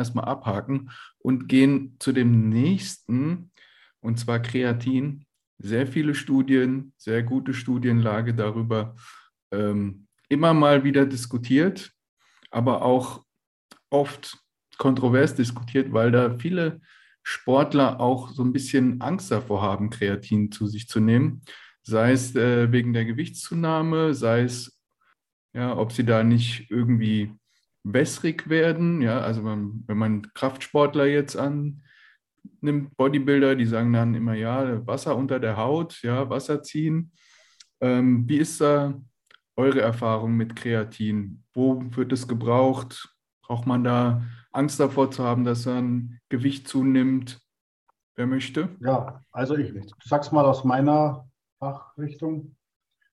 erstmal abhaken und gehen zu dem nächsten, und zwar Kreatin. Sehr viele Studien, sehr gute Studienlage darüber, ähm, immer mal wieder diskutiert, aber auch oft kontrovers diskutiert, weil da viele Sportler auch so ein bisschen Angst davor haben, Kreatin zu sich zu nehmen. Sei es äh, wegen der Gewichtszunahme, sei es, ja, ob sie da nicht irgendwie wässrig werden. Ja, also man, wenn man Kraftsportler jetzt annimmt, Bodybuilder, die sagen dann immer, ja, Wasser unter der Haut, ja, Wasser ziehen. Ähm, wie ist da eure Erfahrung mit Kreatin? Wo wird es gebraucht? Braucht man da Angst davor zu haben, dass dann Gewicht zunimmt? Wer möchte? Ja, also ich sag's mal aus meiner Fachrichtung.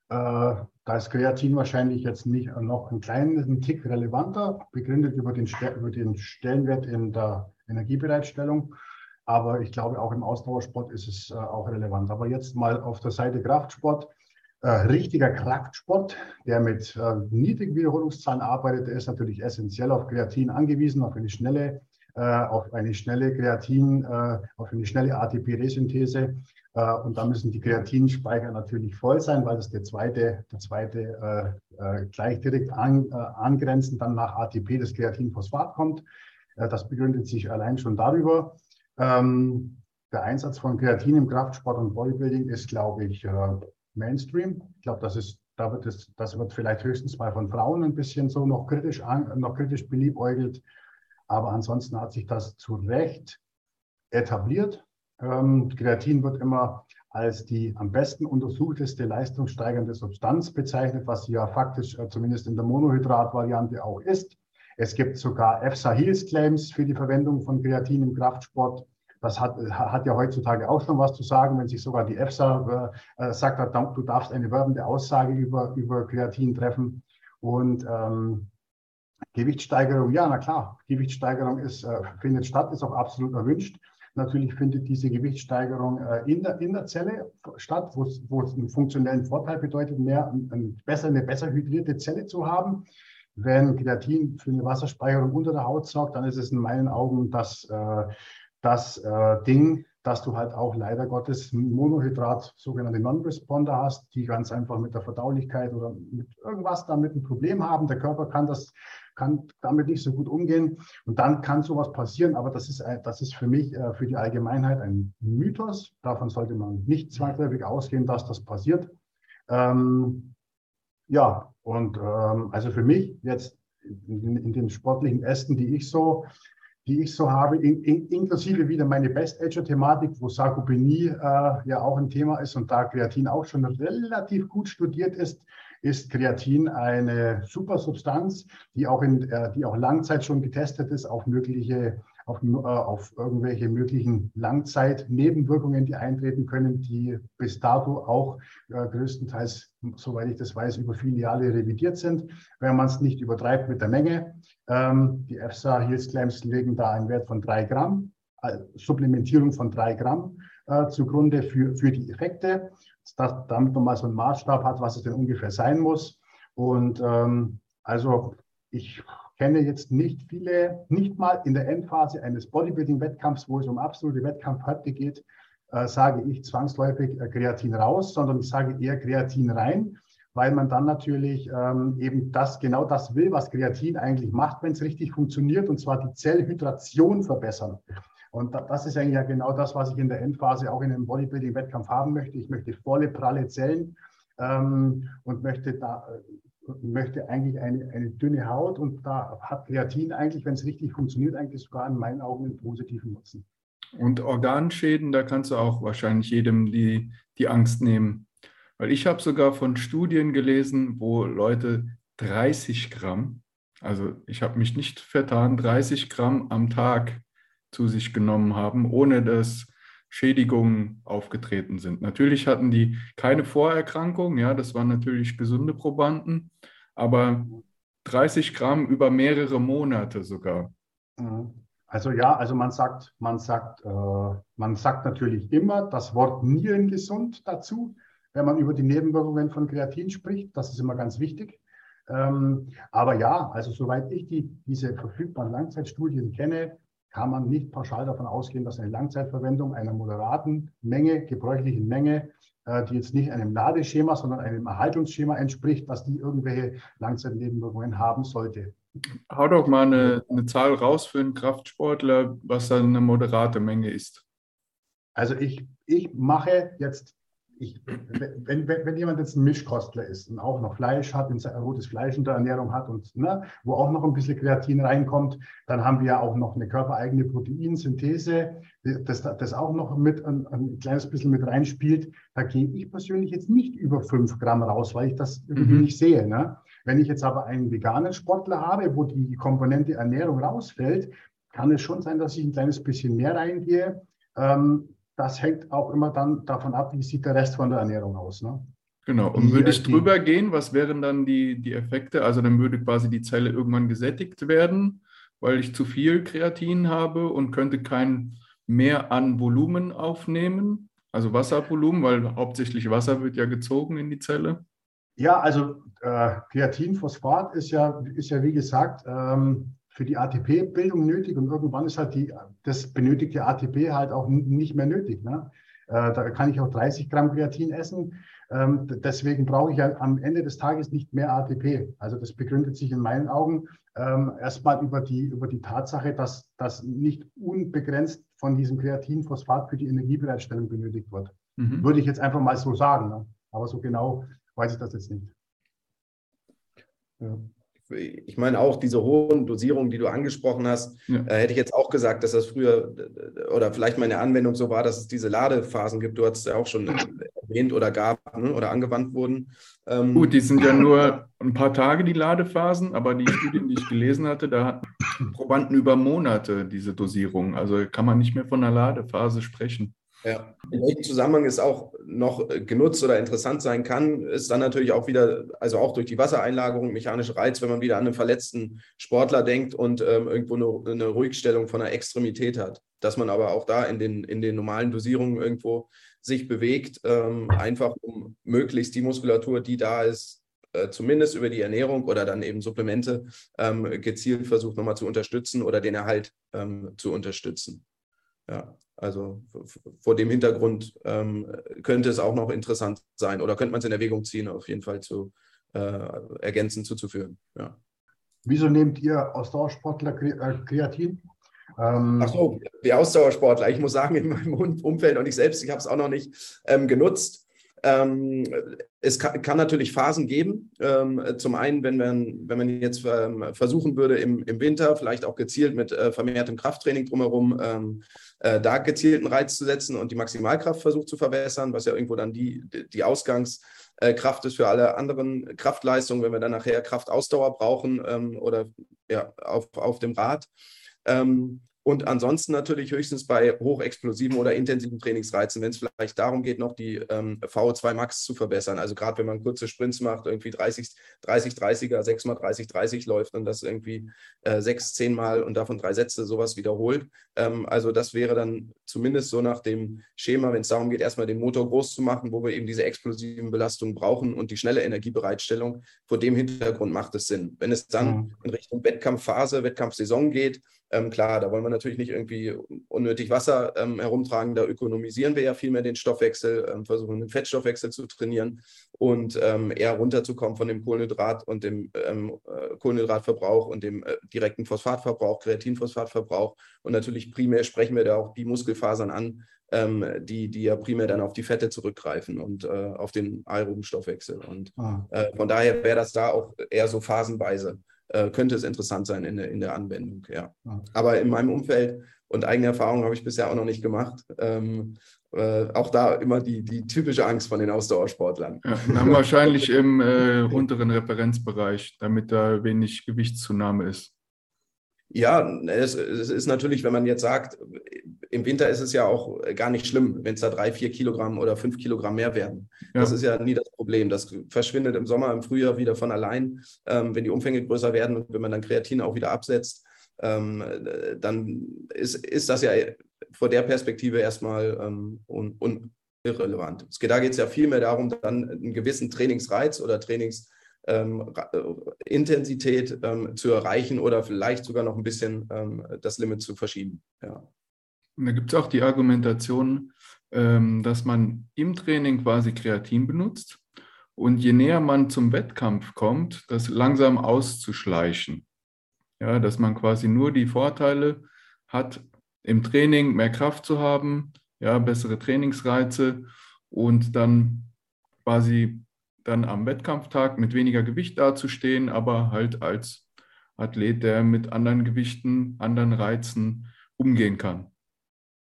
Äh, da ist Kreatin wahrscheinlich jetzt nicht noch einen kleinen Tick relevanter, begründet über den, über den Stellenwert in der Energiebereitstellung. Aber ich glaube, auch im Ausdauersport ist es äh, auch relevant. Aber jetzt mal auf der Seite Kraftsport. Äh, richtiger Kraftsport, der mit äh, niedrigen Wiederholungszahlen arbeitet, der ist natürlich essentiell auf Kreatin angewiesen, auf eine schnelle, äh, auf eine schnelle Kreatin, äh, auf eine schnelle ATP-Resynthese. Äh, und da müssen die Kreatinspeicher natürlich voll sein, weil das der zweite, der zweite äh, gleich direkt an, angrenzend dann nach ATP das Kreatinphosphat kommt. das begründet sich allein schon darüber. Ähm, der Einsatz von Kreatin im Kraftsport und Bodybuilding ist, glaube ich, Mainstream. Ich glaube, das ist, da wird es, das wird vielleicht höchstens mal von Frauen ein bisschen so noch kritisch, an, noch kritisch beliebäugelt. Aber ansonsten hat sich das zu Recht etabliert. Ähm, Kreatin wird immer als die am besten untersuchteste leistungssteigernde Substanz bezeichnet, was sie ja faktisch äh, zumindest in der Monohydrat-Variante auch ist. Es gibt sogar EFSA-Heals-Claims für die Verwendung von Kreatin im Kraftsport. Das hat, hat ja heutzutage auch schon was zu sagen, wenn sich sogar die EFSA äh, sagt, du darfst eine werbende Aussage über, über Kreatin treffen. Und ähm, Gewichtssteigerung, ja, na klar, Gewichtssteigerung ist, äh, findet statt, ist auch absolut erwünscht. Natürlich findet diese Gewichtssteigerung äh, in, der, in der Zelle statt, wo es einen funktionellen Vorteil bedeutet, mehr, ein, besser, eine besser hydrierte Zelle zu haben. Wenn Kreatin für eine Wasserspeicherung unter der Haut sorgt, dann ist es in meinen Augen das äh, das Ding, dass du halt auch leider Gottes Monohydrat, sogenannte Non-Responder hast, die ganz einfach mit der Verdaulichkeit oder mit irgendwas damit ein Problem haben. Der Körper kann das, kann damit nicht so gut umgehen. Und dann kann sowas passieren. Aber das ist, das ist für mich, äh, für die Allgemeinheit ein Mythos. Davon sollte man nicht zwangsläufig ausgehen, dass das passiert. Ähm, ja, und ähm, also für mich jetzt in, in den sportlichen Ästen, die ich so die ich so habe, in, in, inklusive wieder meine Best-Ager-Thematik, wo Sarkopenie äh, ja auch ein Thema ist und da Kreatin auch schon relativ gut studiert ist, ist Kreatin eine super Substanz, die auch, in, äh, die auch Langzeit schon getestet ist auf mögliche auf, äh, auf irgendwelche möglichen Langzeitnebenwirkungen, die eintreten können, die bis dato auch äh, größtenteils, soweit ich das weiß, über viele Jahre revidiert sind, wenn man es nicht übertreibt mit der Menge. Ähm, die EFSA Health Claims legen da einen Wert von drei Gramm, äh, Supplementierung von drei Gramm zugrunde für, für die Effekte, dass, damit man mal so einen Maßstab hat, was es denn ungefähr sein muss. Und ähm, also ich kenne jetzt nicht viele, nicht mal in der Endphase eines Bodybuilding-Wettkampfs, wo es um absolute Wettkampfhärte geht, äh, sage ich zwangsläufig äh, Kreatin raus, sondern ich sage eher Kreatin rein, weil man dann natürlich ähm, eben das, genau das will, was Kreatin eigentlich macht, wenn es richtig funktioniert, und zwar die Zellhydration verbessern. Und das ist eigentlich ja genau das, was ich in der Endphase auch in einem Bodybuilding-Wettkampf haben möchte. Ich möchte volle, pralle Zellen ähm, und möchte da möchte eigentlich eine, eine dünne Haut und da hat Kreatin eigentlich, wenn es richtig funktioniert, eigentlich sogar in meinen Augen einen positiven Nutzen. Und Organschäden, da kannst du auch wahrscheinlich jedem die, die Angst nehmen. Weil ich habe sogar von Studien gelesen, wo Leute 30 Gramm, also ich habe mich nicht vertan, 30 Gramm am Tag zu sich genommen haben, ohne dass Schädigungen aufgetreten sind. Natürlich hatten die keine Vorerkrankung, ja, das waren natürlich gesunde Probanden, aber 30 Gramm über mehrere Monate sogar. Mhm. Also ja, also man sagt, man sagt, äh, man sagt natürlich immer das Wort nierengesund dazu, wenn man über die Nebenwirkungen von Kreatin spricht. Das ist immer ganz wichtig. Ähm, aber ja, also soweit ich die, diese verfügbaren Langzeitstudien kenne, kann man nicht pauschal davon ausgehen, dass eine Langzeitverwendung einer moderaten Menge, gebräuchlichen Menge, äh, die jetzt nicht einem Ladeschema, sondern einem Erhaltungsschema entspricht, dass die irgendwelche Langzeitnebenwirkungen haben sollte. Hau doch mal eine, eine Zahl raus für einen Kraftsportler, was dann eine moderate Menge ist. Also ich, ich mache jetzt ich, wenn, wenn, wenn, jemand jetzt ein Mischkostler ist und auch noch Fleisch hat, ein rotes Fleisch in der Ernährung hat und ne, wo auch noch ein bisschen Kreatin reinkommt, dann haben wir ja auch noch eine körpereigene Proteinsynthese, das, das auch noch mit ein, ein kleines bisschen mit reinspielt. Da gehe ich persönlich jetzt nicht über fünf Gramm raus, weil ich das irgendwie mhm. nicht sehe. Ne? Wenn ich jetzt aber einen veganen Sportler habe, wo die Komponente Ernährung rausfällt, kann es schon sein, dass ich ein kleines bisschen mehr reingehe. Ähm, das hängt auch immer dann davon ab, wie sieht der Rest von der Ernährung aus. Ne? Genau, und würde ich drüber gehen, was wären dann die, die Effekte? Also dann würde quasi die Zelle irgendwann gesättigt werden, weil ich zu viel Kreatin habe und könnte kein mehr an Volumen aufnehmen, also Wasservolumen, weil hauptsächlich Wasser wird ja gezogen in die Zelle. Ja, also äh, Kreatinphosphat ist ja, ist ja wie gesagt ähm, für die ATP-Bildung nötig und irgendwann ist halt die, das benötigte ATP halt auch nicht mehr nötig. Ne? Äh, da kann ich auch 30 Gramm Kreatin essen. Ähm, deswegen brauche ich ja am Ende des Tages nicht mehr ATP. Also das begründet sich in meinen Augen ähm, erstmal über die, über die Tatsache, dass das nicht unbegrenzt von diesem Kreatinphosphat für die Energiebereitstellung benötigt wird. Mhm. Würde ich jetzt einfach mal so sagen. Ne? Aber so genau weiß ich das jetzt nicht. Ja ich meine auch diese hohen Dosierungen, die du angesprochen hast, ja. äh, hätte ich jetzt auch gesagt, dass das früher oder vielleicht meine Anwendung so war, dass es diese Ladephasen gibt. Du hast es ja auch schon erwähnt oder gab ne, oder angewandt wurden. Ähm, Gut, die sind ja nur ein paar Tage die Ladephasen, aber die Studien, die ich gelesen hatte, da hatten Probanden über Monate diese Dosierung. Also kann man nicht mehr von einer Ladephase sprechen. Ja. In welchem Zusammenhang es auch noch äh, genutzt oder interessant sein kann, ist dann natürlich auch wieder, also auch durch die Wassereinlagerung, mechanische Reiz, wenn man wieder an einen verletzten Sportler denkt und ähm, irgendwo eine, eine Ruhigstellung von der Extremität hat. Dass man aber auch da in den, in den normalen Dosierungen irgendwo sich bewegt, ähm, einfach um möglichst die Muskulatur, die da ist, äh, zumindest über die Ernährung oder dann eben Supplemente ähm, gezielt versucht nochmal zu unterstützen oder den Erhalt ähm, zu unterstützen. Ja, also vor dem Hintergrund ähm, könnte es auch noch interessant sein oder könnte man es in Erwägung ziehen, auf jeden Fall zu äh, ergänzend zuzuführen. Ja. Wieso nehmt ihr Ausdauersportler äh, Kreatin? Ähm, Ach so, die Ausdauersportler. Ich muss sagen, in meinem Umfeld und ich selbst, ich habe es auch noch nicht ähm, genutzt. Ähm, es kann, kann, natürlich Phasen geben. Ähm, zum einen, wenn man, wenn man jetzt ähm, versuchen würde, im, im Winter vielleicht auch gezielt mit äh, vermehrtem Krafttraining drumherum äh, da gezielten Reiz zu setzen und die Maximalkraft versucht zu verbessern, was ja irgendwo dann die, die Ausgangskraft ist für alle anderen Kraftleistungen, wenn wir dann nachher Kraftausdauer brauchen oder ja, auf, auf dem Rad. Ähm, und ansonsten natürlich höchstens bei hochexplosiven oder intensiven Trainingsreizen, wenn es vielleicht darum geht, noch die ähm, VO2 Max zu verbessern. Also gerade wenn man kurze Sprints macht, irgendwie 30, 30, 30er, 6 mal 30, 30 läuft und das irgendwie äh, 6, 10 Mal und davon drei Sätze sowas wiederholt. Ähm, also das wäre dann zumindest so nach dem Schema, wenn es darum geht, erstmal den Motor groß zu machen, wo wir eben diese explosiven Belastungen brauchen und die schnelle Energiebereitstellung. Vor dem Hintergrund macht es Sinn. Wenn es dann in Richtung Wettkampfphase, Wettkampfsaison geht, ähm, klar, da wollen wir natürlich nicht irgendwie unnötig Wasser ähm, herumtragen. Da ökonomisieren wir ja viel mehr den Stoffwechsel, ähm, versuchen den Fettstoffwechsel zu trainieren und ähm, eher runterzukommen von dem Kohlenhydrat und dem ähm, äh, Kohlenhydratverbrauch und dem äh, direkten Phosphatverbrauch, Kreatinphosphatverbrauch. Und natürlich primär sprechen wir da auch die Muskelfasern an, ähm, die, die ja primär dann auf die Fette zurückgreifen und äh, auf den aeroben Stoffwechsel. Und ah. äh, von daher wäre das da auch eher so phasenweise äh, könnte es interessant sein in der, in der Anwendung, ja. Aber in meinem Umfeld und eigene Erfahrungen habe ich bisher auch noch nicht gemacht. Ähm, äh, auch da immer die, die typische Angst von den Ausdauersportlern. Ja, dann wahrscheinlich im äh, unteren Referenzbereich, damit da wenig Gewichtszunahme ist. Ja, es, es, ist natürlich, wenn man jetzt sagt, im Winter ist es ja auch gar nicht schlimm, wenn es da drei, vier Kilogramm oder fünf Kilogramm mehr werden. Ja. Das ist ja nie das Problem. Das verschwindet im Sommer, im Frühjahr wieder von allein, ähm, wenn die Umfänge größer werden und wenn man dann Kreatin auch wieder absetzt. Ähm, dann ist, ist das ja vor der Perspektive erstmal ähm, un, un irrelevant. Da geht es ja vielmehr darum, dann einen gewissen Trainingsreiz oder Trainings ähm, äh, Intensität ähm, zu erreichen oder vielleicht sogar noch ein bisschen ähm, das Limit zu verschieben. Ja. Und da gibt es auch die Argumentation, ähm, dass man im Training quasi Kreatin benutzt und je näher man zum Wettkampf kommt, das langsam auszuschleichen. Ja, dass man quasi nur die Vorteile hat, im Training mehr Kraft zu haben, ja, bessere Trainingsreize und dann quasi dann am Wettkampftag mit weniger Gewicht dazustehen, aber halt als Athlet, der mit anderen Gewichten, anderen Reizen umgehen kann.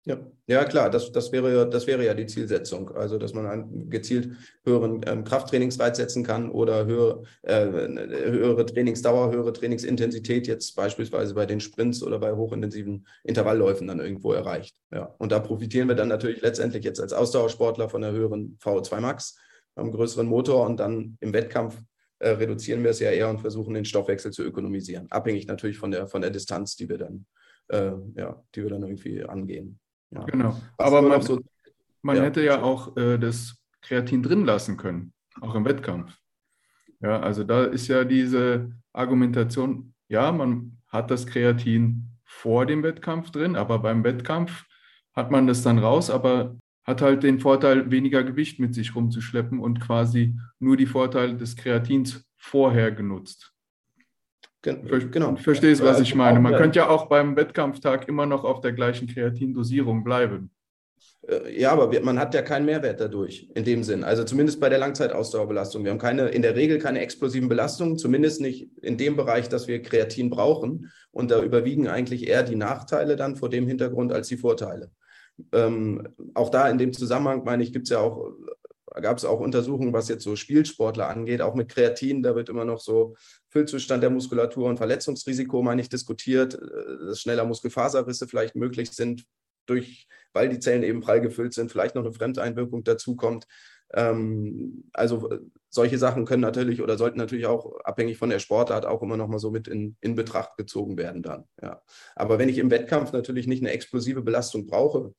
Ja, ja klar, das, das, wäre, das wäre ja die Zielsetzung. Also, dass man einen gezielt höheren ähm, Krafttrainingsreiz setzen kann oder höhere, äh, höhere Trainingsdauer, höhere Trainingsintensität, jetzt beispielsweise bei den Sprints oder bei hochintensiven Intervallläufen dann irgendwo erreicht. Ja, und da profitieren wir dann natürlich letztendlich jetzt als Ausdauersportler von der höheren VO2 Max, einem größeren Motor und dann im Wettkampf äh, reduzieren wir es ja eher und versuchen den Stoffwechsel zu ökonomisieren. Abhängig natürlich von der, von der Distanz, die wir dann, äh, ja, die wir dann irgendwie angehen. Ja. Genau. Aber man, so, man ja. hätte ja auch äh, das Kreatin drin lassen können, auch im Wettkampf. Ja, also da ist ja diese Argumentation, ja, man hat das Kreatin vor dem Wettkampf drin, aber beim Wettkampf hat man das dann raus, aber hat halt den Vorteil, weniger Gewicht mit sich rumzuschleppen und quasi nur die Vorteile des Kreatins vorher genutzt. Genau. Ich verstehe es, was ich meine. Man könnte ja auch beim Wettkampftag immer noch auf der gleichen Kreatindosierung bleiben. Äh, ja, aber man hat ja keinen Mehrwert dadurch, in dem Sinn. Also zumindest bei der Langzeitausdauerbelastung. Wir haben keine, in der Regel keine explosiven Belastungen, zumindest nicht in dem Bereich, dass wir Kreatin brauchen. Und da überwiegen eigentlich eher die Nachteile dann vor dem Hintergrund als die Vorteile. Ähm, auch da in dem Zusammenhang, meine ich, gibt es ja auch gab es auch Untersuchungen, was jetzt so Spielsportler angeht, auch mit Kreatin, da wird immer noch so Füllzustand der Muskulatur und Verletzungsrisiko, meine ich, diskutiert, äh, dass schneller Muskelfaserrisse vielleicht möglich sind, durch, weil die Zellen eben prall gefüllt sind, vielleicht noch eine Fremdeinwirkung dazukommt. Ähm, also äh, solche Sachen können natürlich oder sollten natürlich auch abhängig von der Sportart auch immer noch mal so mit in, in Betracht gezogen werden dann. Ja. Aber wenn ich im Wettkampf natürlich nicht eine explosive Belastung brauche,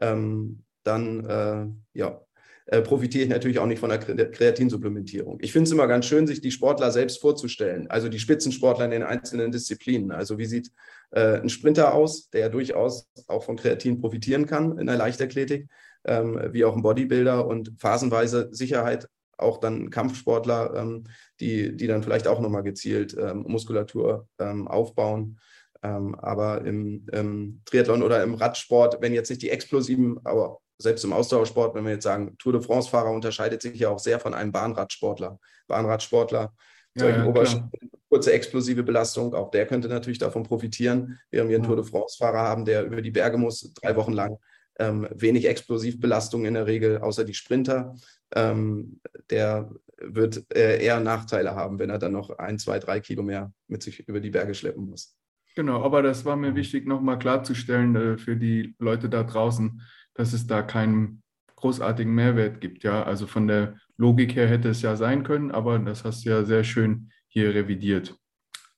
ähm, dann äh, ja, äh, profitiere ich natürlich auch nicht von der Kreatinsupplementierung. Ich finde es immer ganz schön, sich die Sportler selbst vorzustellen, also die Spitzensportler in den einzelnen Disziplinen. Also wie sieht äh, ein Sprinter aus, der ja durchaus auch von Kreatin profitieren kann in der Leichtathletik, ähm, wie auch ein Bodybuilder und phasenweise Sicherheit auch dann Kampfsportler, ähm, die, die dann vielleicht auch nochmal gezielt ähm, Muskulatur ähm, aufbauen. Ähm, aber im, im, Triathlon oder im Radsport, wenn jetzt nicht die explosiven, aber selbst im Ausdauersport, wenn wir jetzt sagen, Tour de France-Fahrer unterscheidet sich ja auch sehr von einem Bahnradsportler. Bahnradsportler, ja, ja, kurze explosive Belastung, auch der könnte natürlich davon profitieren, während wir einen Tour de France-Fahrer haben, der über die Berge muss, drei Wochen lang. Ähm, wenig Explosivbelastung in der Regel, außer die Sprinter. Ähm, der wird äh, eher Nachteile haben, wenn er dann noch ein, zwei, drei Kilo mehr mit sich über die Berge schleppen muss. Genau, aber das war mir wichtig, nochmal klarzustellen äh, für die Leute da draußen dass es da keinen großartigen Mehrwert gibt. Ja, also von der Logik her hätte es ja sein können, aber das hast du ja sehr schön hier revidiert.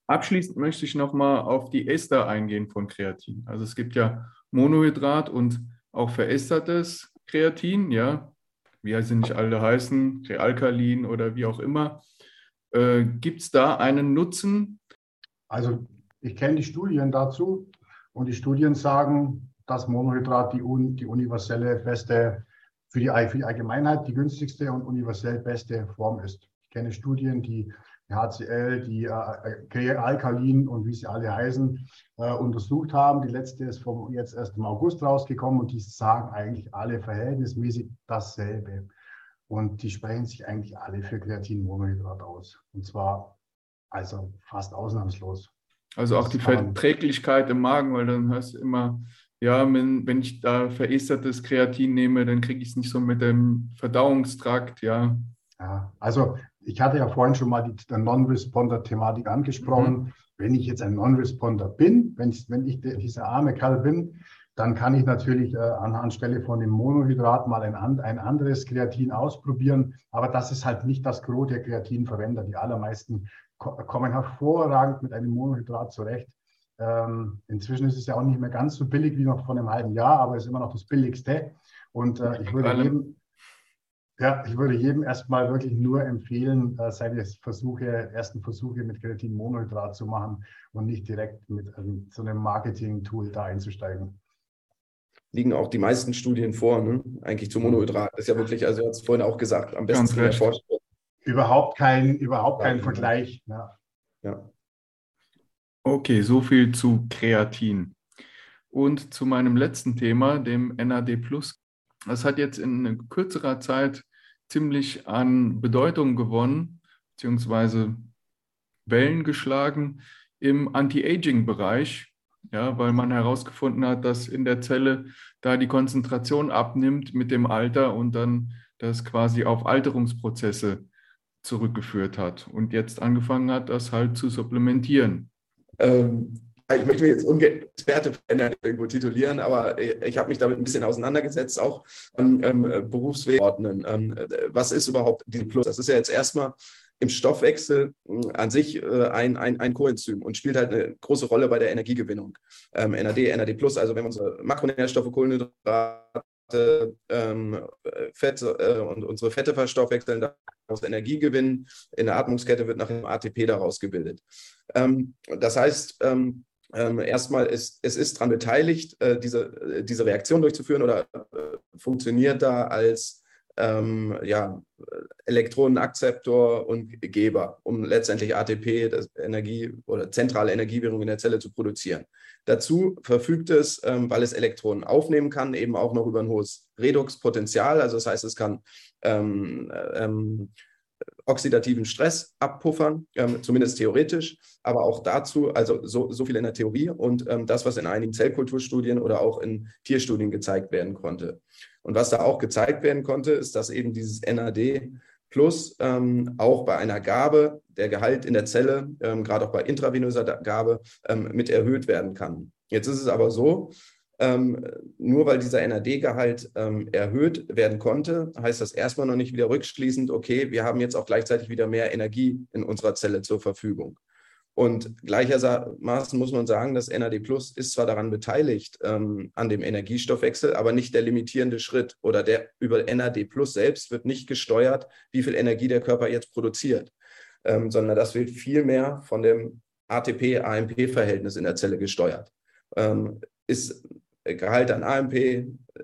Abschließend möchte ich nochmal auf die Ester eingehen von Kreatin. Also es gibt ja Monohydrat und auch verestertes Kreatin, ja, wie sie nicht alle heißen, Realkalin oder wie auch immer. Äh, gibt es da einen Nutzen? Also ich kenne die Studien dazu und die Studien sagen, dass Monohydrat die, un, die universelle beste, für die, für die Allgemeinheit die günstigste und universell beste Form ist. Ich kenne Studien, die HCl, die äh, Alkalin und wie sie alle heißen, äh, untersucht haben. Die letzte ist vom, jetzt erst im August rausgekommen und die sagen eigentlich alle verhältnismäßig dasselbe. Und die sprechen sich eigentlich alle für Kreatinmonohydrat aus. Und zwar also fast ausnahmslos. Also auch die Verträglichkeit im Magen, weil dann hast du immer ja, wenn, wenn ich da verestertes Kreatin nehme, dann kriege ich es nicht so mit dem Verdauungstrakt, ja. Ja, also ich hatte ja vorhin schon mal die, Non-Responder-Thematik angesprochen. Mhm. Wenn ich jetzt ein Non-Responder bin, wenn ich, wenn ich dieser arme Kerl bin, dann kann ich natürlich äh, anstelle von dem Monohydrat mal ein, ein anderes Kreatin ausprobieren. Aber das ist halt nicht das Gros der Kreatinverwender. Die allermeisten kommen hervorragend mit einem Monohydrat zurecht. Ähm, inzwischen ist es ja auch nicht mehr ganz so billig wie noch vor einem halben Jahr, aber es ist immer noch das billigste. Und äh, ich würde jedem, Ja, ich würde jedem erstmal wirklich nur empfehlen, äh, seine Versuche, ersten Versuche mit Kreatinmonohydrat zu machen und nicht direkt mit ähm, so einem Marketing-Tool da einzusteigen. Liegen auch die meisten Studien vor, ne? eigentlich zu Monohydrat. Das ist ja wirklich, also hat es vorhin auch gesagt, am besten zu erforschen. Überhaupt kein, überhaupt kein ja, Vergleich. Ja. ja. Okay, so viel zu Kreatin. Und zu meinem letzten Thema, dem NAD+. Das hat jetzt in kürzerer Zeit ziemlich an Bedeutung gewonnen, beziehungsweise Wellen geschlagen im Anti-Aging-Bereich, ja, weil man herausgefunden hat, dass in der Zelle da die Konzentration abnimmt mit dem Alter und dann das quasi auf Alterungsprozesse zurückgeführt hat und jetzt angefangen hat, das halt zu supplementieren. Ähm, ich möchte mich jetzt ungern Experte irgendwo titulieren, aber ich habe mich damit ein bisschen auseinandergesetzt, auch ähm, Berufsweg ordnen. Ähm, was ist überhaupt die Plus? Das ist ja jetzt erstmal im Stoffwechsel hm, an sich äh, ein, ein, ein Coenzym und spielt halt eine große Rolle bei der Energiegewinnung. Ähm, NAD, NAD+, also wenn wir unsere Makronährstoffe, Kohlenhydrate, ähm, Fett äh, und unsere Fette verstoffwechseln, daraus Energie gewinnen. In der Atmungskette wird nachher ATP daraus gebildet. Ähm, das heißt, ähm, ähm, erstmal, ist, es ist daran beteiligt, äh, diese, äh, diese Reaktion durchzuführen oder äh, funktioniert da als ähm, ja, Elektronenakzeptor und Geber, um letztendlich ATP, das Energie oder zentrale Energiewährung in der Zelle zu produzieren. Dazu verfügt es, ähm, weil es Elektronen aufnehmen kann, eben auch noch über ein hohes Redoxpotenzial. Also das heißt, es kann ähm, ähm, oxidativen Stress abpuffern, ähm, zumindest theoretisch, aber auch dazu, also so, so viel in der Theorie und ähm, das, was in einigen Zellkulturstudien oder auch in Tierstudien gezeigt werden konnte. Und was da auch gezeigt werden konnte, ist, dass eben dieses NAD plus ähm, auch bei einer Gabe der Gehalt in der Zelle, ähm, gerade auch bei intravenöser Gabe, ähm, mit erhöht werden kann. Jetzt ist es aber so, ähm, nur weil dieser NAD-Gehalt ähm, erhöht werden konnte, heißt das erstmal noch nicht wieder rückschließend, okay, wir haben jetzt auch gleichzeitig wieder mehr Energie in unserer Zelle zur Verfügung. Und gleichermaßen muss man sagen, das NAD Plus ist zwar daran beteiligt ähm, an dem Energiestoffwechsel, aber nicht der limitierende Schritt oder der über NAD Plus selbst wird nicht gesteuert, wie viel Energie der Körper jetzt produziert, ähm, sondern das wird vielmehr von dem ATP-AMP-Verhältnis in der Zelle gesteuert. Ähm, ist Gehalt an AMP,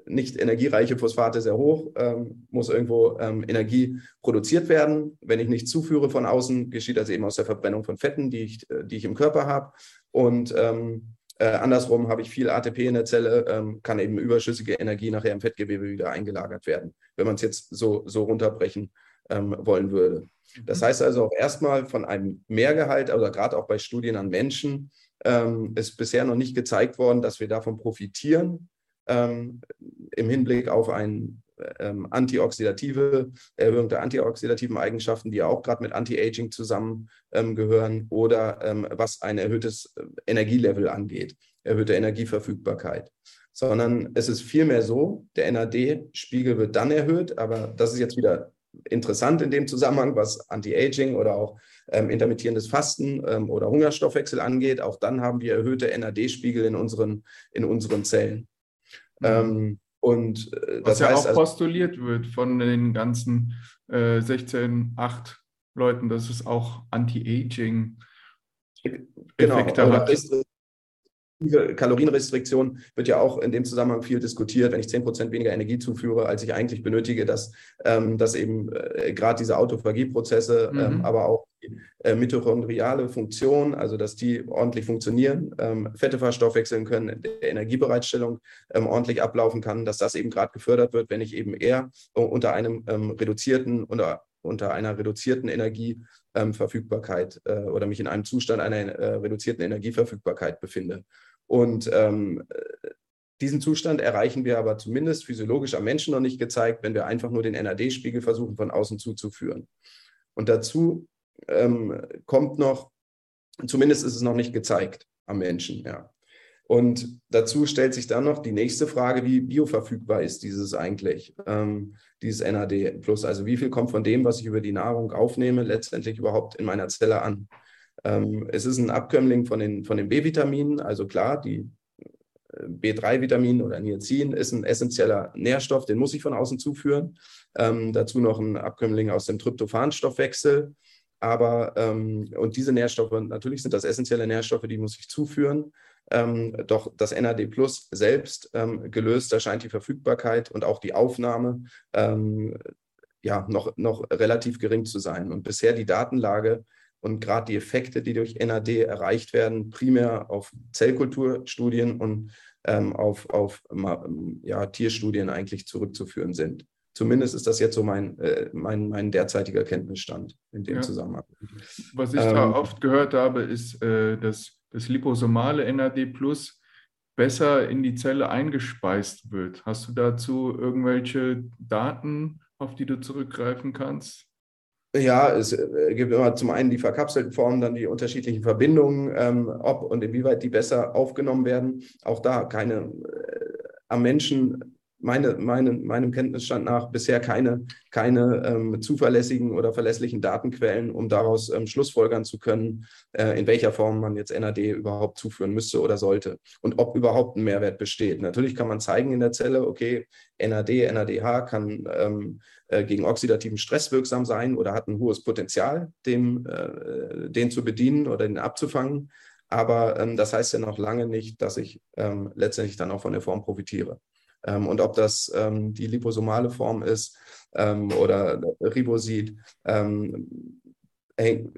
nicht energiereiche Phosphate sehr hoch, ähm, muss irgendwo ähm, Energie produziert werden. Wenn ich nicht zuführe von außen, geschieht das eben aus der Verbrennung von Fetten, die ich, äh, die ich im Körper habe. Und ähm, äh, andersrum habe ich viel ATP in der Zelle, ähm, kann eben überschüssige Energie nachher im Fettgewebe wieder eingelagert werden, wenn man es jetzt so, so runterbrechen ähm, wollen würde. Das mhm. heißt also auch erstmal von einem Mehrgehalt, oder gerade auch bei Studien an Menschen, ähm, ist bisher noch nicht gezeigt worden, dass wir davon profitieren ähm, im Hinblick auf ein ähm, antioxidative, Erhöhung der antioxidativen Eigenschaften, die ja auch gerade mit Anti-Aging zusammengehören, ähm, oder ähm, was ein erhöhtes äh, Energielevel angeht, erhöhte Energieverfügbarkeit. Sondern es ist vielmehr so, der NAD-Spiegel wird dann erhöht, aber das ist jetzt wieder interessant in dem Zusammenhang, was Anti-Aging oder auch ähm, intermittierendes Fasten ähm, oder Hungerstoffwechsel angeht. Auch dann haben wir erhöhte NAD-Spiegel in unseren, in unseren Zellen. Mhm. Ähm, und äh, das was ja heißt auch also, postuliert wird von den ganzen äh, 16.8 Leuten, dass es auch Anti-Aging genau, Effekte hat. Kalorienrestriktion wird ja auch in dem Zusammenhang viel diskutiert, wenn ich 10% weniger Energie zuführe, als ich eigentlich benötige, dass, ähm, dass eben äh, gerade diese Autophagieprozesse, mhm. ähm, aber auch die äh, mitochondriale Funktion, also dass die ordentlich funktionieren, ähm, Fette verstoffwechseln können, der Energiebereitstellung ähm, ordentlich ablaufen kann, dass das eben gerade gefördert wird, wenn ich eben eher unter einem ähm, reduzierten, unter unter einer reduzierten Energieverfügbarkeit äh, oder mich in einem Zustand einer äh, reduzierten Energieverfügbarkeit befinde. Und ähm, diesen Zustand erreichen wir aber zumindest physiologisch am Menschen noch nicht gezeigt, wenn wir einfach nur den NAD-Spiegel versuchen von außen zuzuführen. Und dazu ähm, kommt noch, zumindest ist es noch nicht gezeigt am Menschen, ja. Und dazu stellt sich dann noch die nächste Frage, wie bioverfügbar ist dieses eigentlich, ähm, dieses NAD plus? Also wie viel kommt von dem, was ich über die Nahrung aufnehme, letztendlich überhaupt in meiner Zelle an? Ähm, es ist ein Abkömmling von den, von den B-Vitaminen, also klar, die B3-Vitamin oder Niacin ist ein essentieller Nährstoff, den muss ich von außen zuführen. Ähm, dazu noch ein Abkömmling aus dem Tryptophanstoffwechsel. Aber ähm, und diese Nährstoffe, natürlich sind das essentielle Nährstoffe, die muss ich zuführen. Ähm, doch das NAD Plus selbst ähm, gelöst erscheint die Verfügbarkeit und auch die Aufnahme ähm, ja noch, noch relativ gering zu sein. Und bisher die Datenlage und gerade die Effekte, die durch NAD erreicht werden, primär auf Zellkulturstudien und ähm, auf, auf ja, Tierstudien eigentlich zurückzuführen sind. Zumindest ist das jetzt so mein, äh, mein, mein derzeitiger Kenntnisstand in dem ja. Zusammenhang. Was ich ähm, da oft gehört habe, ist, äh, dass das liposomale NAD Plus besser in die Zelle eingespeist wird. Hast du dazu irgendwelche Daten, auf die du zurückgreifen kannst? Ja, es äh, gibt immer zum einen die verkapselten Formen, dann die unterschiedlichen Verbindungen, ähm, ob und inwieweit die besser aufgenommen werden. Auch da keine äh, am Menschen meine, meine, meinem Kenntnisstand nach bisher keine, keine ähm, zuverlässigen oder verlässlichen Datenquellen, um daraus ähm, schlussfolgern zu können, äh, in welcher Form man jetzt NAD überhaupt zuführen müsste oder sollte und ob überhaupt ein Mehrwert besteht. Natürlich kann man zeigen in der Zelle, okay, NAD, NADH kann ähm, äh, gegen oxidativen Stress wirksam sein oder hat ein hohes Potenzial, dem, äh, den zu bedienen oder den abzufangen. Aber ähm, das heißt ja noch lange nicht, dass ich ähm, letztendlich dann auch von der Form profitiere. Ähm, und ob das ähm, die liposomale Form ist ähm, oder Ribosid,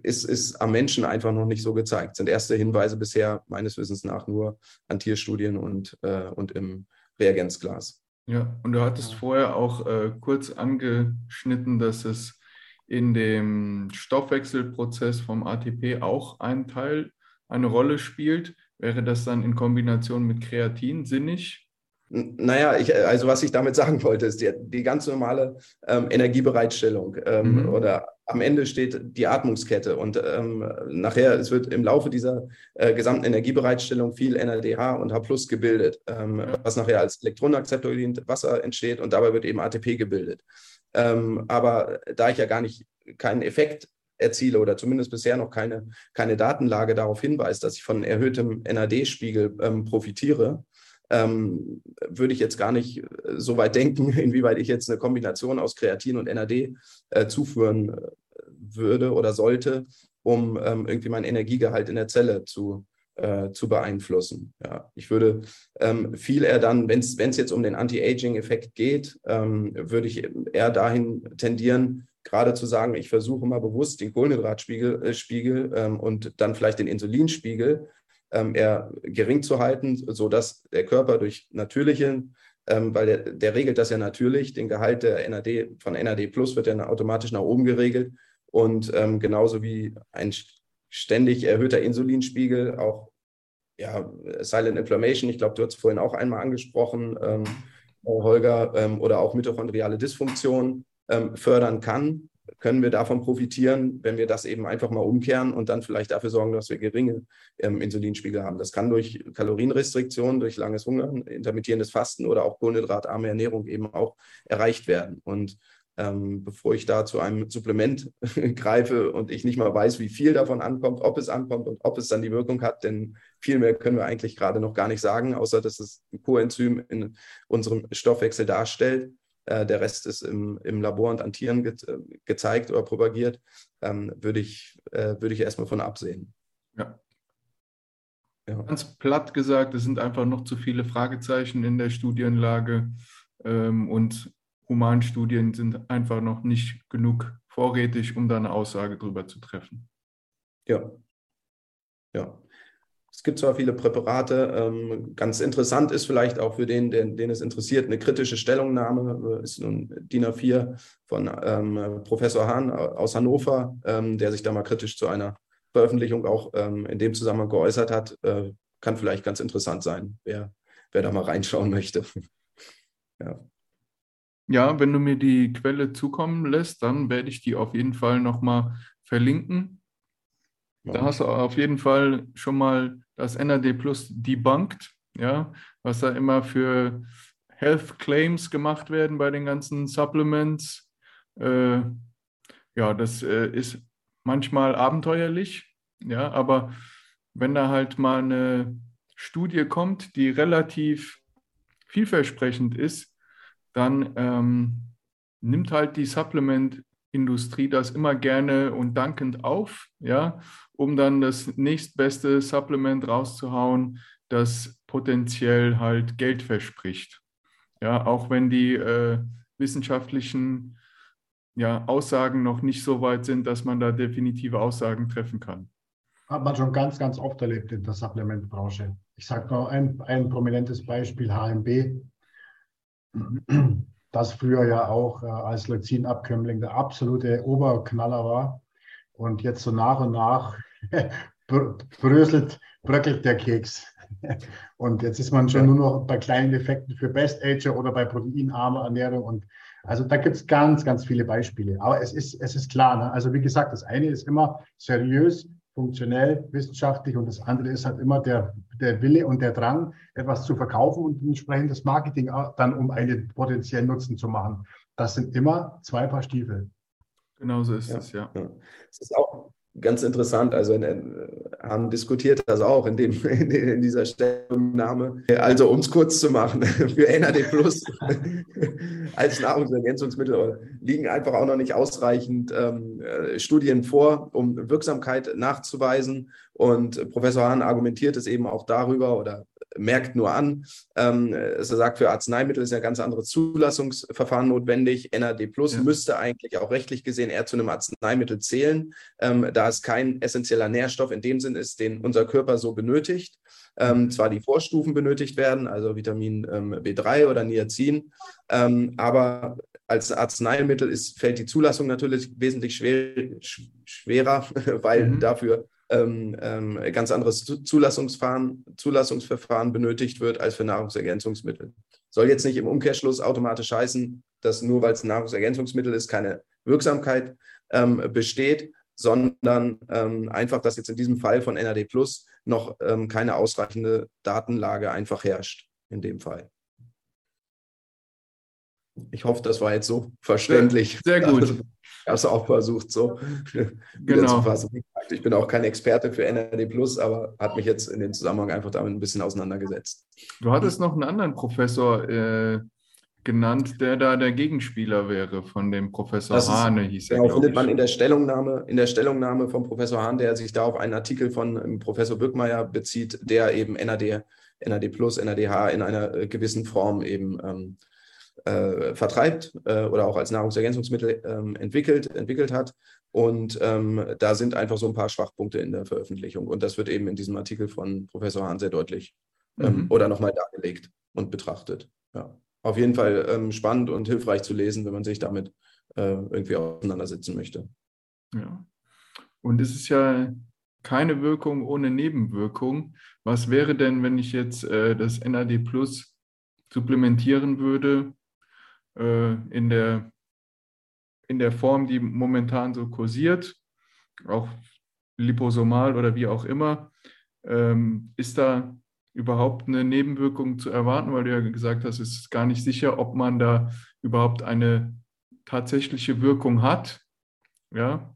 ist, ist am Menschen einfach noch nicht so gezeigt. Sind erste Hinweise bisher meines Wissens nach nur an Tierstudien und, äh, und im Reagenzglas. Ja, und du hattest vorher auch äh, kurz angeschnitten, dass es in dem Stoffwechselprozess vom ATP auch ein Teil, eine Rolle spielt. Wäre das dann in Kombination mit Kreatin sinnig? Naja, ich, also was ich damit sagen wollte, ist die, die ganz normale ähm, Energiebereitstellung ähm, mhm. oder am Ende steht die Atmungskette und ähm, nachher, es wird im Laufe dieser äh, gesamten Energiebereitstellung viel NADH und H plus gebildet, ähm, was nachher als Elektronenakzeptor in Wasser entsteht und dabei wird eben ATP gebildet. Ähm, aber da ich ja gar nicht keinen Effekt erziele oder zumindest bisher noch keine, keine Datenlage darauf hinweist, dass ich von erhöhtem NAD-Spiegel ähm, profitiere, ähm, würde ich jetzt gar nicht äh, so weit denken, inwieweit ich jetzt eine Kombination aus Kreatin und NAD äh, zuführen äh, würde oder sollte, um ähm, irgendwie meinen Energiegehalt in der Zelle zu, äh, zu beeinflussen. Ja, ich würde ähm, viel eher dann, wenn es jetzt um den Anti-Aging-Effekt geht, ähm, würde ich eher dahin tendieren, gerade zu sagen, ich versuche mal bewusst den Kohlenhydratspiegel äh, Spiegel, ähm, und dann vielleicht den Insulinspiegel ähm, eher gering zu halten, sodass der Körper durch natürlichen, ähm, weil der, der, regelt das ja natürlich, den Gehalt der NAD von NAD Plus wird dann automatisch nach oben geregelt. Und ähm, genauso wie ein ständig erhöhter Insulinspiegel auch ja, Silent Inflammation, ich glaube, du hast es vorhin auch einmal angesprochen, ähm, Holger, ähm, oder auch mitochondriale Dysfunktion ähm, fördern kann können wir davon profitieren, wenn wir das eben einfach mal umkehren und dann vielleicht dafür sorgen, dass wir geringe ähm, Insulinspiegel haben. Das kann durch Kalorienrestriktion, durch langes Hungern, intermittierendes Fasten oder auch kohlenhydratarme Ernährung eben auch erreicht werden. Und ähm, bevor ich da zu einem Supplement greife und ich nicht mal weiß, wie viel davon ankommt, ob es ankommt und ob es dann die Wirkung hat, denn viel mehr können wir eigentlich gerade noch gar nicht sagen, außer dass es ein Coenzym in unserem Stoffwechsel darstellt äh, der Rest ist im, im Labor und an Tieren ge gezeigt oder propagiert, ähm, würde ich, äh, würde ich erstmal von absehen. Ja. ja. Ganz platt gesagt, es sind einfach noch zu viele Fragezeichen in der Studienlage ähm, und Humanstudien sind einfach noch nicht genug vorrätig, um da eine Aussage drüber zu treffen. Ja. Ja. Es gibt zwar viele Präparate, ähm, ganz interessant ist vielleicht auch für den, den, den es interessiert, eine kritische Stellungnahme, äh, ist nun DIN A4 von ähm, Professor Hahn aus Hannover, ähm, der sich da mal kritisch zu einer Veröffentlichung auch ähm, in dem Zusammenhang geäußert hat. Äh, kann vielleicht ganz interessant sein, wer, wer da mal reinschauen möchte. ja. Ja, wenn du mir die Quelle zukommen lässt, dann werde ich die auf jeden Fall nochmal verlinken. Da hast du auf jeden Fall schon mal das NAD Plus debunked, ja, was da immer für Health Claims gemacht werden bei den ganzen Supplements. Äh, ja, das äh, ist manchmal abenteuerlich, ja, aber wenn da halt mal eine Studie kommt, die relativ vielversprechend ist, dann ähm, nimmt halt die Supplement-Industrie das immer gerne und dankend auf, ja, um dann das nächstbeste Supplement rauszuhauen, das potenziell halt Geld verspricht. Ja, auch wenn die äh, wissenschaftlichen ja, Aussagen noch nicht so weit sind, dass man da definitive Aussagen treffen kann. Hat man schon ganz, ganz oft erlebt in der Supplementbranche. Ich sage noch ein, ein prominentes Beispiel, HMB. Das früher ja auch äh, als Leucinabkömmling der absolute Oberknaller war. Und jetzt so nach und nach bröselt, bröckelt der Keks. Und jetzt ist man schon nur noch bei kleinen Effekten für Best Ager oder bei proteinarmer Ernährung. Und also da gibt es ganz, ganz viele Beispiele. Aber es ist, es ist klar. Ne? Also wie gesagt, das eine ist immer seriös, funktionell, wissenschaftlich und das andere ist halt immer der, der Wille und der Drang, etwas zu verkaufen und entsprechend das Marketing dann, um einen potenziellen Nutzen zu machen. Das sind immer zwei Paar Stiefel. Genau so ist ja. es, ja. ja. Es ist auch ganz interessant. Also haben diskutiert das auch in, dem, in dieser Stellungnahme. Also um es kurz zu machen, für NAD Plus als Nahrungsergänzungsmittel liegen einfach auch noch nicht ausreichend ähm, äh, Studien vor, um Wirksamkeit nachzuweisen. Und Professor Hahn argumentiert es eben auch darüber oder merkt nur an. Ähm, er sagt, für Arzneimittel ist ja ein ganz anderes Zulassungsverfahren notwendig. NAD Plus ja. müsste eigentlich auch rechtlich gesehen eher zu einem Arzneimittel zählen, ähm, da es kein essentieller Nährstoff in dem Sinn ist, den unser Körper so benötigt. Ähm, zwar die Vorstufen benötigt werden, also Vitamin ähm, B3 oder Niacin, ähm, aber als Arzneimittel ist, fällt die Zulassung natürlich wesentlich schwer, schwerer, weil mhm. dafür ähm, ähm, ganz anderes Zulassungsverfahren, Zulassungsverfahren benötigt wird als für Nahrungsergänzungsmittel. Soll jetzt nicht im Umkehrschluss automatisch heißen, dass nur weil es ein Nahrungsergänzungsmittel ist, keine Wirksamkeit ähm, besteht, sondern ähm, einfach, dass jetzt in diesem Fall von NAD Plus noch ähm, keine ausreichende Datenlage einfach herrscht in dem Fall. Ich hoffe, das war jetzt so verständlich. Sehr, sehr gut. Habe es auch versucht, so genau. zu fassen. Ich bin auch kein Experte für NRD Plus, aber hat mich jetzt in dem Zusammenhang einfach damit ein bisschen auseinandergesetzt. Du hattest noch einen anderen Professor äh, genannt, der da der Gegenspieler wäre von dem Professor das Hahne, hieß er. Genau, findet man in der Stellungnahme, in der Stellungnahme vom Professor Hahn, der sich da auf einen Artikel von ähm, Professor Birkmeier bezieht, der eben NAD, NAD Plus, NADH in einer äh, gewissen Form eben ähm, äh, vertreibt äh, oder auch als Nahrungsergänzungsmittel ähm, entwickelt, entwickelt hat. Und ähm, da sind einfach so ein paar Schwachpunkte in der Veröffentlichung. Und das wird eben in diesem Artikel von Professor Hahn sehr deutlich ähm, mhm. oder nochmal dargelegt und betrachtet. Ja. Auf jeden Fall ähm, spannend und hilfreich zu lesen, wenn man sich damit äh, irgendwie auseinandersetzen möchte. Ja. Und es ist ja keine Wirkung ohne Nebenwirkung. Was wäre denn, wenn ich jetzt äh, das NAD Plus supplementieren würde äh, in, der, in der Form, die momentan so kursiert, auch liposomal oder wie auch immer, ähm, ist da überhaupt eine Nebenwirkung zu erwarten, weil du ja gesagt hast, es ist gar nicht sicher, ob man da überhaupt eine tatsächliche Wirkung hat. Ja,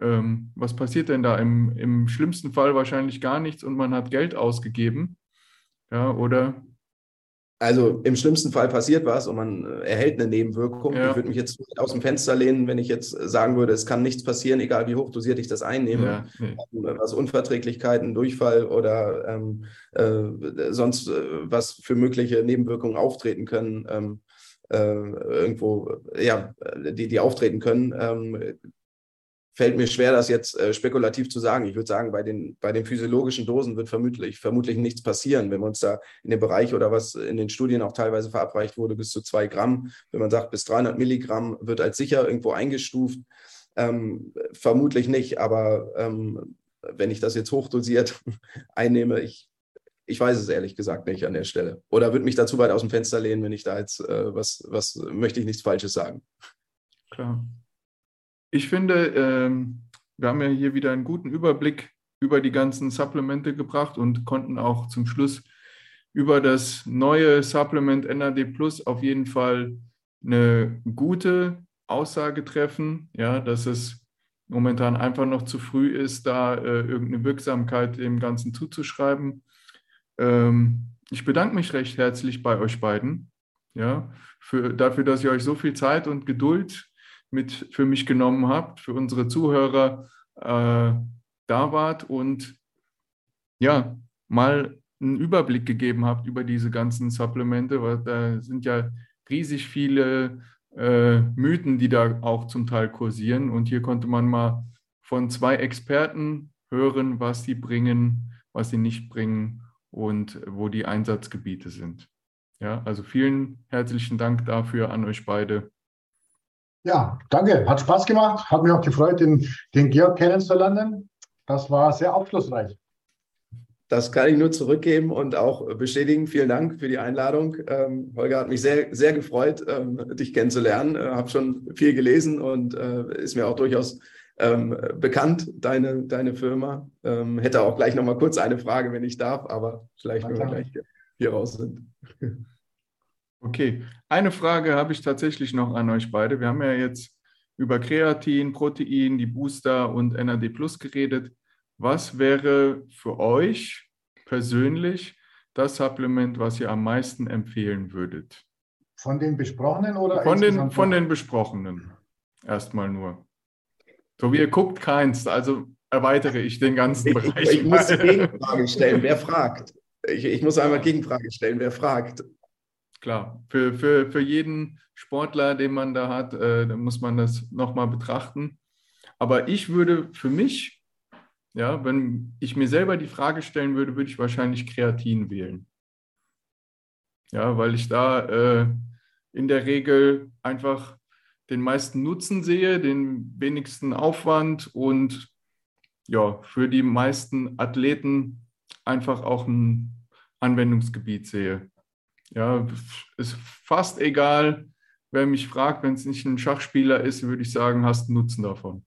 ähm, was passiert denn da? Im, Im schlimmsten Fall wahrscheinlich gar nichts und man hat Geld ausgegeben. Ja, oder also im schlimmsten Fall passiert was und man äh, erhält eine Nebenwirkung. Ja. Ich würde mich jetzt aus dem Fenster lehnen, wenn ich jetzt sagen würde, es kann nichts passieren, egal wie hoch dosiert ich das einnehme. Ja. Was Unverträglichkeiten, Durchfall oder ähm, äh, sonst äh, was für mögliche Nebenwirkungen auftreten können, ähm, äh, irgendwo, ja, die, die auftreten können, ähm, fällt mir schwer, das jetzt äh, spekulativ zu sagen. Ich würde sagen, bei den, bei den physiologischen Dosen wird vermutlich, vermutlich nichts passieren, wenn wir uns da in dem Bereich oder was in den Studien auch teilweise verabreicht wurde, bis zu zwei Gramm, wenn man sagt, bis 300 Milligramm wird als sicher irgendwo eingestuft. Ähm, vermutlich nicht, aber ähm, wenn ich das jetzt hochdosiert einnehme, ich, ich weiß es ehrlich gesagt nicht an der Stelle. Oder würde mich da zu weit aus dem Fenster lehnen, wenn ich da jetzt äh, was, was möchte ich nichts Falsches sagen. Klar. Ich finde, ähm, wir haben ja hier wieder einen guten Überblick über die ganzen Supplemente gebracht und konnten auch zum Schluss über das neue Supplement NAD Plus auf jeden Fall eine gute Aussage treffen, ja, dass es momentan einfach noch zu früh ist, da äh, irgendeine Wirksamkeit dem Ganzen zuzuschreiben. ähm, ich bedanke mich recht herzlich bei euch beiden, ja, für, dafür, dass ihr euch so viel Zeit und Geduld mit für mich genommen habt, für unsere Zuhörer äh, da wart und ja, mal einen Überblick gegeben habt über diese ganzen Supplemente, weil da sind ja riesig viele äh, Mythen, die da auch zum Teil kursieren. Und hier konnte man mal von zwei Experten hören, was sie bringen, was sie nicht bringen und wo die Einsatzgebiete sind. Ja, also vielen herzlichen Dank dafür an euch beide. Ja, danke. Hat Spaß gemacht. Hat mich auch gefreut, den, den Georg kennenzulernen. Das war sehr aufschlussreich. Das kann ich nur zurückgeben und auch bestätigen. Vielen Dank für die Einladung. Ähm, Holger hat mich sehr, sehr gefreut, ähm, dich kennenzulernen. Äh, habe schon viel gelesen und äh, ist mir auch durchaus ähm, bekannt, deine, deine Firma. Ähm, hätte auch gleich noch mal kurz eine Frage, wenn ich darf, aber vielleicht, wenn wir gleich hier raus sind. Okay, eine Frage habe ich tatsächlich noch an euch beide. Wir haben ja jetzt über Kreatin, Protein, die Booster und NAD Plus geredet. Was wäre für euch persönlich das Supplement, was ihr am meisten empfehlen würdet? Von den besprochenen oder? Von den, von den besprochenen. Erstmal nur. So wie ihr guckt, keins. Also erweitere ich den ganzen Bereich. Ich, ich muss Gegenfrage stellen. Wer fragt? Ich, ich muss einmal Gegenfrage stellen. Wer fragt? Klar, für, für, für jeden Sportler, den man da hat, äh, muss man das nochmal betrachten. Aber ich würde für mich ja, wenn ich mir selber die Frage stellen würde, würde ich wahrscheinlich Kreatin wählen. Ja, weil ich da äh, in der Regel einfach den meisten Nutzen sehe, den wenigsten Aufwand und ja, für die meisten Athleten einfach auch ein Anwendungsgebiet sehe. Ja, ist fast egal, wer mich fragt, wenn es nicht ein Schachspieler ist, würde ich sagen, hast Nutzen davon.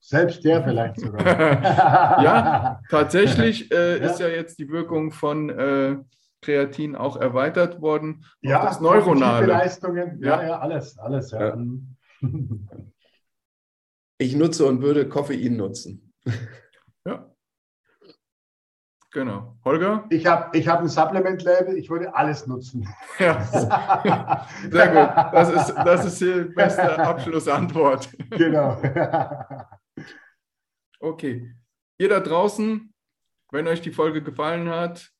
Selbst der vielleicht sogar. ja, tatsächlich äh, ja. ist ja jetzt die Wirkung von äh, Kreatin auch erweitert worden. Ja, das Neuronale. Leistungen, ja, ja, alles, alles. Ja. ja. Ich nutze und würde Koffein nutzen. Genau. Holger? Ich habe ich hab ein Supplement-Label, ich würde alles nutzen. Ja. Sehr gut. Das ist, das ist die beste Abschlussantwort. Genau. Okay. Ihr da draußen, wenn euch die Folge gefallen hat,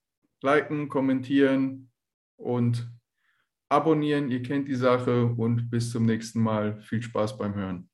liken, kommentieren und abonnieren. Ihr kennt die Sache und bis zum nächsten Mal. Viel Spaß beim Hören.